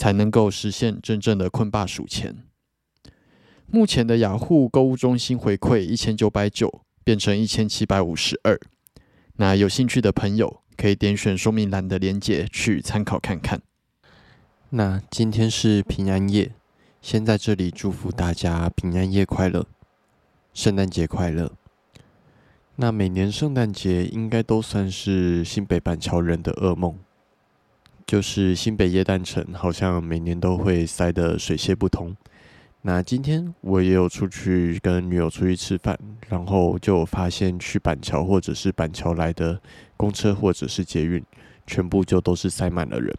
才能够实现真正的困霸数钱。目前的雅虎购物中心回馈一千九百九变成一千七百五十二，那有兴趣的朋友可以点选说明栏的链接去参考看看。那今天是平安夜，先在这里祝福大家平安夜快乐，圣诞节快乐。那每年圣诞节应该都算是新北板桥人的噩梦。就是新北耶诞城，好像每年都会塞得水泄不通。那今天我也有出去跟女友出去吃饭，然后就发现去板桥或者是板桥来的公车或者是捷运，全部就都是塞满了人。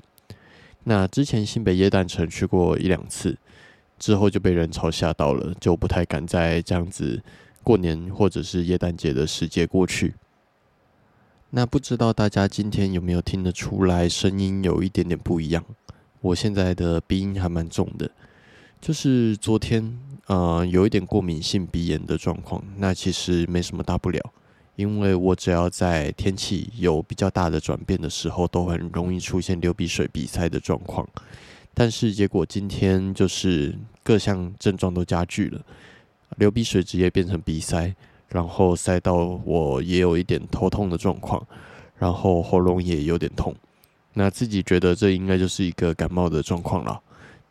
那之前新北耶诞城去过一两次，之后就被人潮吓到了，就不太敢再这样子过年或者是耶诞节的时节过去。那不知道大家今天有没有听得出来，声音有一点点不一样。我现在的鼻音还蛮重的，就是昨天呃有一点过敏性鼻炎的状况。那其实没什么大不了，因为我只要在天气有比较大的转变的时候，都很容易出现流鼻水、鼻塞的状况。但是结果今天就是各项症状都加剧了，流鼻水直接变成鼻塞。然后塞到我也有一点头痛的状况，然后喉咙也有点痛，那自己觉得这应该就是一个感冒的状况了。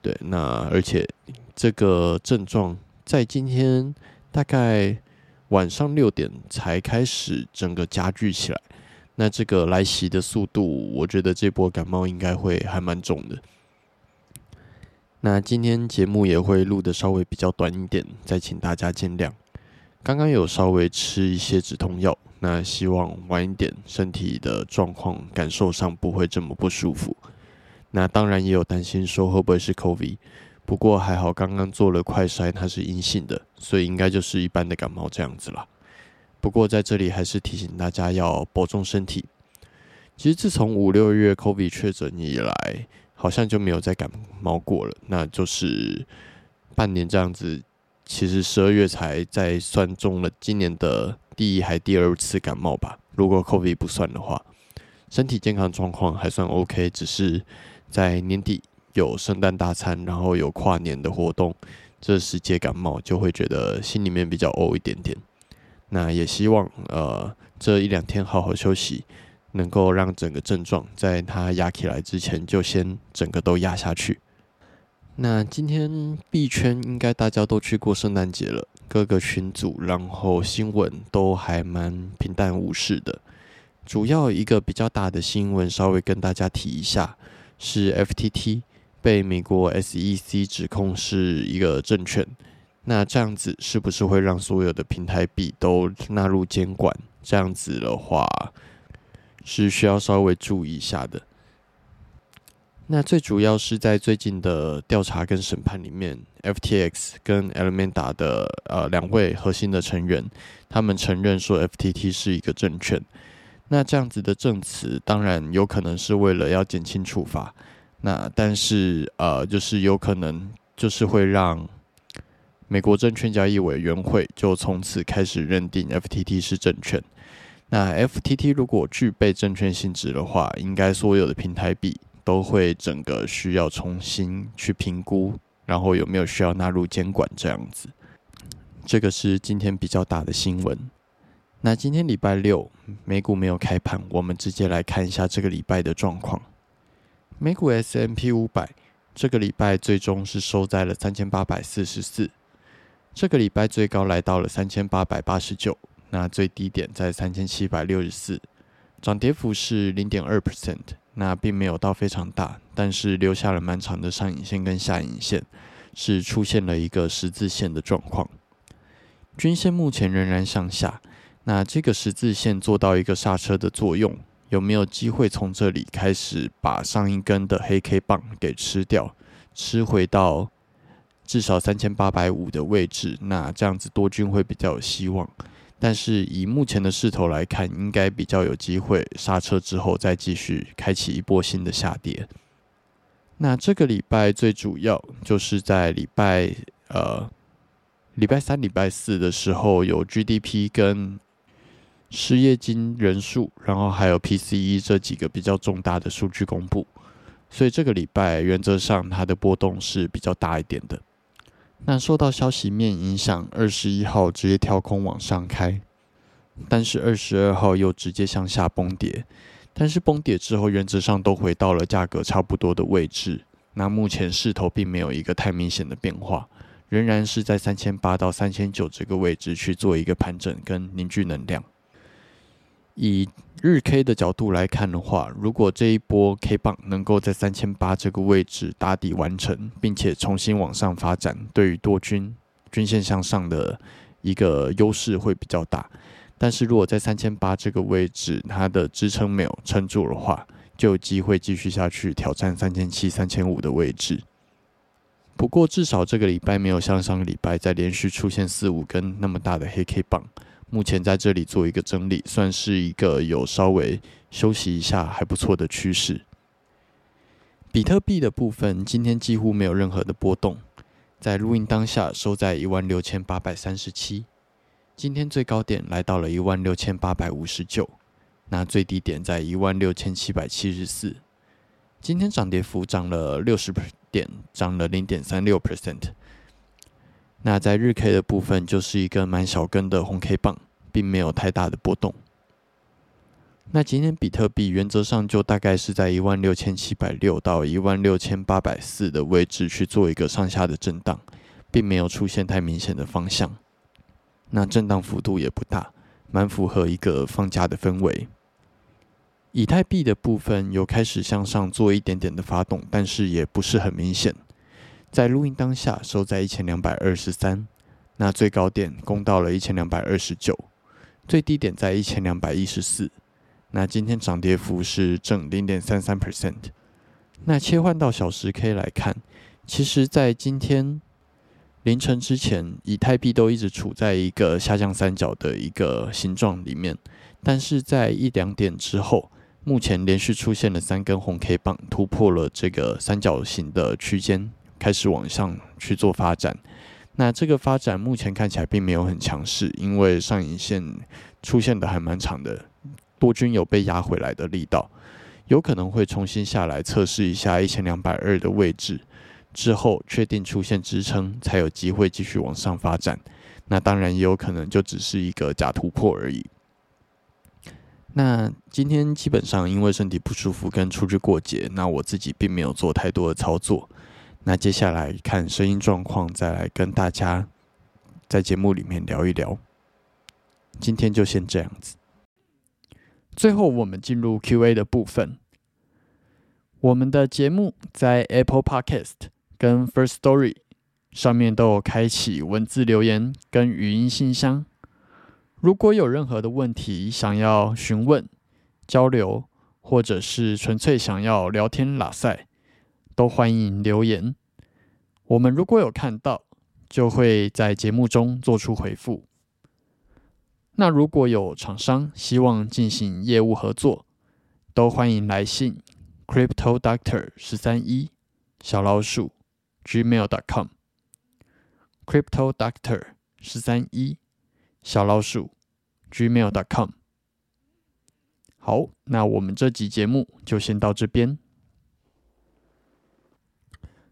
对，那而且这个症状在今天大概晚上六点才开始整个加剧起来，那这个来袭的速度，我觉得这波感冒应该会还蛮重的。那今天节目也会录的稍微比较短一点，再请大家见谅。刚刚有稍微吃一些止痛药，那希望晚一点身体的状况感受上不会这么不舒服。那当然也有担心说会不会是 COVID，不过还好刚刚做了快筛，它是阴性的，所以应该就是一般的感冒这样子啦。不过在这里还是提醒大家要保重身体。其实自从五六月 COVID 确诊以来，好像就没有再感冒过了，那就是半年这样子。其实十二月才在算中了今年的第一还第二次感冒吧，如果 COVID 不算的话，身体健康状况还算 OK，只是在年底有圣诞大餐，然后有跨年的活动，这时节感冒就会觉得心里面比较怄一点点。那也希望呃这一两天好好休息，能够让整个症状在它压起来之前就先整个都压下去。那今天币圈应该大家都去过圣诞节了，各个群组，然后新闻都还蛮平淡无事的。主要一个比较大的新闻，稍微跟大家提一下，是 FTT 被美国 SEC 指控是一个证券。那这样子是不是会让所有的平台币都纳入监管？这样子的话，是需要稍微注意一下的。那最主要是在最近的调查跟审判里面，FTX 跟 Alameda 的呃两位核心的成员，他们承认说 FTT 是一个证券。那这样子的证词，当然有可能是为了要减轻处罚。那但是呃，就是有可能就是会让美国证券交易委员会就从此开始认定 FTT 是证券。那 FTT 如果具备证券性质的话，应该所有的平台币都会整个需要重新去评估，然后有没有需要纳入监管这样子。这个是今天比较大的新闻。那今天礼拜六美股没有开盘，我们直接来看一下这个礼拜的状况。美股 S M P 五百这个礼拜最终是收在了三千八百四十四，这个礼拜最高来到了三千八百八十九，那最低点在三千七百六十四，涨跌幅是零点二 percent，那并没有到非常大，但是留下了蛮长的上影线跟下影线，是出现了一个十字线的状况。均线目前仍然向下，那这个十字线做到一个刹车的作用，有没有机会从这里开始把上一根的黑 K 棒给吃掉，吃回到至少三千八百五的位置？那这样子多军会比较有希望。但是以目前的势头来看，应该比较有机会刹车之后再继续开启一波新的下跌。那这个礼拜最主要就是在礼拜呃。礼拜三、礼拜四的时候有 GDP 跟失业金人数，然后还有 PCE 这几个比较重大的数据公布，所以这个礼拜原则上它的波动是比较大一点的。那受到消息面影响，二十一号直接跳空往上开，但是二十二号又直接向下崩跌，但是崩跌之后原则上都回到了价格差不多的位置。那目前势头并没有一个太明显的变化。仍然是在三千八到三千九这个位置去做一个盘整跟凝聚能量。以日 K 的角度来看的话，如果这一波 K 棒能够在三千八这个位置打底完成，并且重新往上发展，对于多军均线向上的一个优势会比较大。但是如果在三千八这个位置它的支撑没有撑住的话，就有机会继续下去挑战三千七、三千五的位置。不过，至少这个礼拜没有像上个礼拜再连续出现四五根那么大的黑 K 棒。目前在这里做一个整理，算是一个有稍微休息一下还不错的趋势。比特币的部分今天几乎没有任何的波动，在录音当下收在一万六千八百三十七，今天最高点来到了一万六千八百五十九，那最低点在一万六千七百七十四。今天涨跌幅涨了六十点，涨了零点三六 percent。那在日 K 的部分，就是一个蛮小根的红 K 棒，并没有太大的波动。那今天比特币原则上就大概是在一万六千七百六到一万六千八百四的位置去做一个上下的震荡，并没有出现太明显的方向。那震荡幅度也不大，蛮符合一个放假的氛围。以太币的部分有开始向上做一点点的发动，但是也不是很明显。在录音当下收在一千两百二十三，那最高点攻到了一千两百二十九，最低点在一千两百一十四。那今天涨跌幅是正零点三三 percent。那切换到小时 K 来看，其实在今天凌晨之前，以太币都一直处在一个下降三角的一个形状里面，但是在一两点之后。目前连续出现了三根红 K 棒，突破了这个三角形的区间，开始往上去做发展。那这个发展目前看起来并没有很强势，因为上影线出现的还蛮长的，多军有被压回来的力道，有可能会重新下来测试一下一千两百二的位置，之后确定出现支撑，才有机会继续往上发展。那当然也有可能就只是一个假突破而已。那今天基本上因为身体不舒服跟出去过节，那我自己并没有做太多的操作。那接下来看声音状况，再来跟大家在节目里面聊一聊。今天就先这样子。最后我们进入 Q&A 的部分。我们的节目在 Apple Podcast 跟 First Story 上面都有开启文字留言跟语音信箱。如果有任何的问题想要询问、交流，或者是纯粹想要聊天拉塞，都欢迎留言。我们如果有看到，就会在节目中做出回复。那如果有厂商希望进行业务合作，都欢迎来信 crypto doctor 十三一小老鼠 gmail dot com。crypto doctor 十三一小老鼠 gmail dot com。好，那我们这集节目就先到这边。